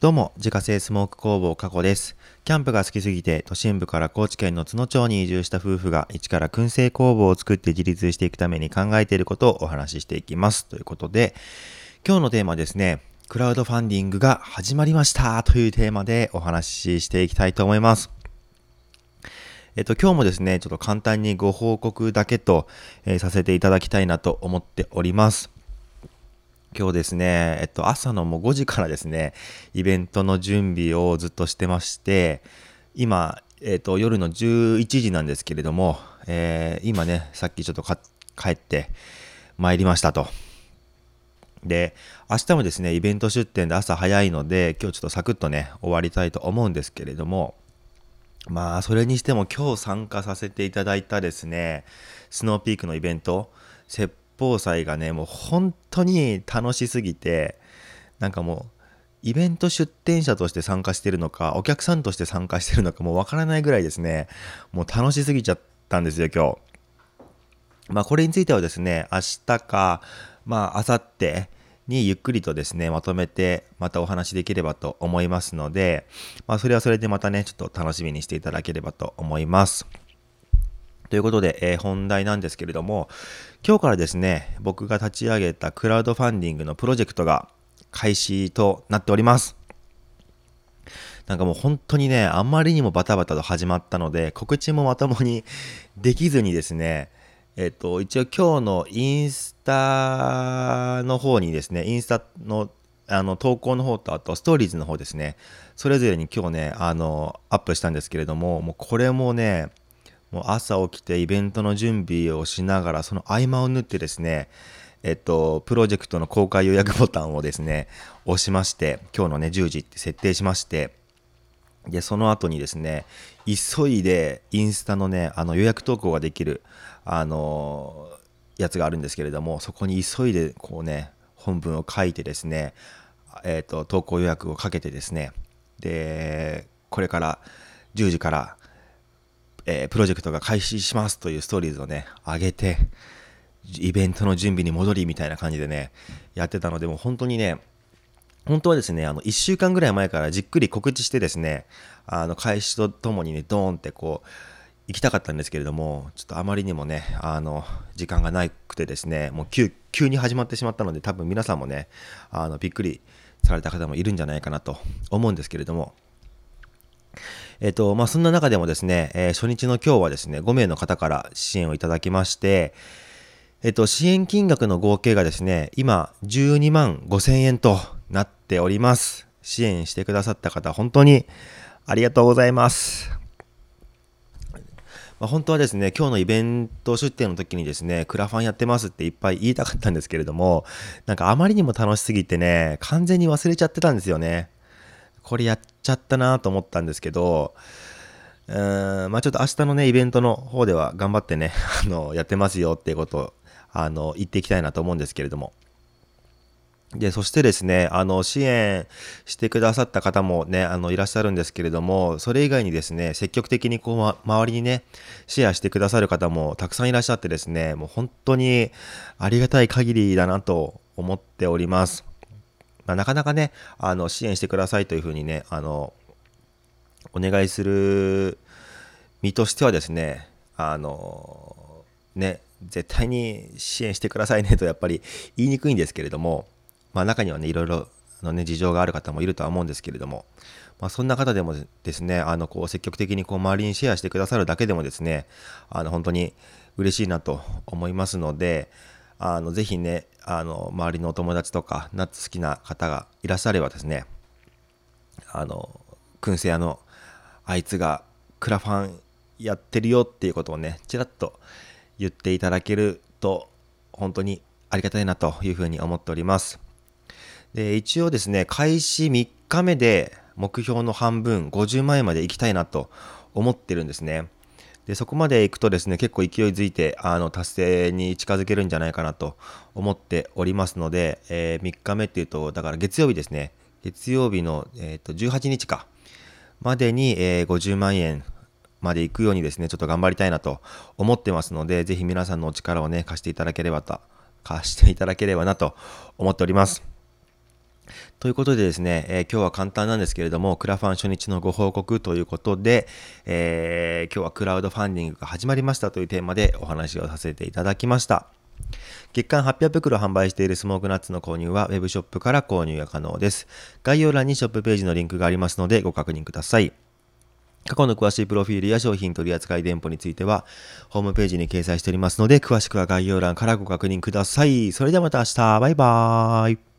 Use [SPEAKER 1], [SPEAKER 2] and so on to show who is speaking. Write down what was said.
[SPEAKER 1] どうも、自家製スモーク工房加古です。キャンプが好きすぎて、都心部から高知県の津野町に移住した夫婦が、一から燻製工房を作って自立していくために考えていることをお話ししていきます。ということで、今日のテーマですね、クラウドファンディングが始まりましたというテーマでお話ししていきたいと思います。えっと、今日もですね、ちょっと簡単にご報告だけと、えー、させていただきたいなと思っております。今日ですね、えっと、朝のもう5時からですね、イベントの準備をずっとしてまして、今、えっと、夜の11時なんですけれども、えー、今ね、さっきちょっと帰って参りましたと。で、明日もですね、イベント出店で朝早いので、今日ちょっとサクッとね、終わりたいと思うんですけれども、まあ、それにしても今日参加させていただいたですね、スノーピークのイベント、報祭がねもう本当に楽しすぎてなんかもうイベント出店者として参加してるのかお客さんとして参加してるのかもうわからないぐらいですねもう楽しすぎちゃったんですよ今日まあこれについてはですね明日かまあ明後日にゆっくりとですね、まとめてまたお話しできればと思いますので、まあ、それはそれでまたね、ちょっと楽しみにしていただければと思います。ということで、えー、本題なんですけれども、今日からですね、僕が立ち上げたクラウドファンディングのプロジェクトが開始となっております。なんかもう本当にね、あまりにもバタバタと始まったので、告知もまともに できずにですね、えっと、一応今日のインスタの方にですね、インスタのあの投稿の方とあとストーリーズの方ですね、それぞれに今日ね、あの、アップしたんですけれども、もうこれもね、もう朝起きてイベントの準備をしながらその合間を縫ってですねえっと、プロジェクトの公開予約ボタンをですね、押しまして、今日のね、10時って設定しまして、で、その後にですね、急いでインスタのね、あの予約投稿ができる、あのやつがあるんですけれども、そこに急いでこうね、本文を書いてですね、えっ、と、投稿予約をかけてですね、で、これから10時からえー、プロジェクトが開始しますというストーリーズをね、上げて、イベントの準備に戻りみたいな感じでね、やってたので、も本当にね、本当はですね、あの、1週間ぐらい前からじっくり告知してですね、あの、開始とともにね、ドーンってこう、行きたかったんですけれども、ちょっとあまりにもね、あの、時間がなくてですね、もう急、急に始まってしまったので、多分皆さんもね、あの、びっくりされた方もいるんじゃないかなと思うんですけれども、えっ、と、まあ、そんな中でもですね、えー、初日の今日はですね、5名の方から支援をいただきまして、えっ、と、支援金額の合計がですね、今、12万5千円となっております。支援してくださった方、本当にありがとうございます。まあ、本当はですね、今日のイベント出店の時にですね、クラファンやってますっていっぱい言いたかったんですけれども、なんかあまりにも楽しすぎてね、完全に忘れちゃってたんですよね。これやっちゃったなと思ったんですけど、うーん、まあちょっと明日のね、イベントの方では頑張ってね、あの、やってますよっていうことを、あの、言っていきたいなと思うんですけれども。で、そしてですね、あの、支援してくださった方もね、あの、いらっしゃるんですけれども、それ以外にですね、積極的にこう、ま、周りにね、シェアしてくださる方もたくさんいらっしゃってですね、もう本当にありがたい限りだなと思っております。まあ、なかなかね、あの、支援してくださいというふうにね、あの、お願いする身としてはですね、あの、ね、絶対に支援してくださいねとやっぱり言いにくいんですけれども、まあ中にはね、いろいろのね、事情がある方もいるとは思うんですけれども、まあ、そんな方でもですね、あの、こう、積極的にこう、周りにシェアしてくださるだけでもですね、あの、本当に嬉しいなと思いますので、あのぜひねあの周りのお友達とかナッツ好きな方がいらっしゃればですねあの燻製屋のあいつがクラファンやってるよっていうことをねちらっと言っていただけると本当にありがたいなというふうに思っております。で一応ですね開始3日目で目標の半分50万円まで行きたいなと思ってるんですね。でそこまで行くとですね結構勢いづいてあの達成に近づけるんじゃないかなと思っておりますので、えー、3日目っていうとだから月曜日ですね。月曜日の、えー、と18日か。までに、えー、50万円まで行くようにですねちょっと頑張りたいなと思ってますのでぜひ皆さんのお力をね貸していただければと貸していただければなと思っております。ということでですね、えー、今日は簡単なんですけれども、クラファン初日のご報告ということで、えー、今日はクラウドファンディングが始まりましたというテーマでお話をさせていただきました。月間800袋販売しているスモークナッツの購入は Web ショップから購入が可能です。概要欄にショップページのリンクがありますのでご確認ください。過去の詳しいプロフィールや商品取扱い店舗については、ホームページに掲載しておりますので、詳しくは概要欄からご確認ください。それではまた明日、バイバーイ。